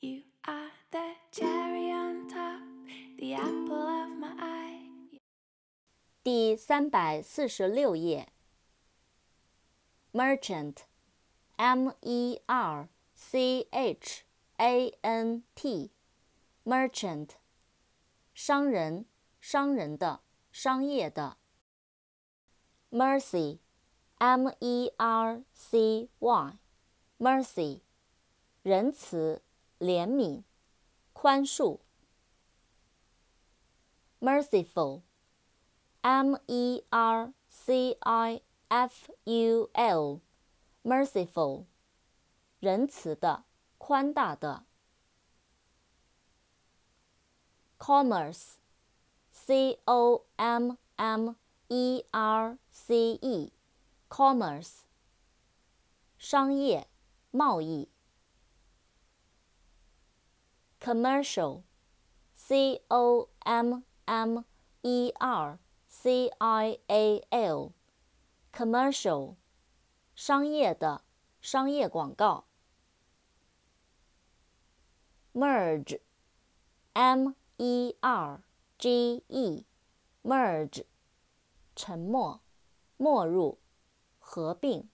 You are the cherry on top, the apple of my eye. 第三百四十六页。merchant，M-E-R-C-H-A-N-T，merchant，商人，商人的，商业的。mercy，M-E-R-C-Y，mercy，仁慈。 怜悯，宽恕。merciful，M-E-R-C-I-F-U-L，merciful，仁慈的，宽大的。commerce，C-O-M-M-E-R-C-E，commerce，商业，贸易。Commercial, c o m m e r c i a l, commercial, 商业的，商业广告。merge, m e r g e, merge, 沉没，没入，合并。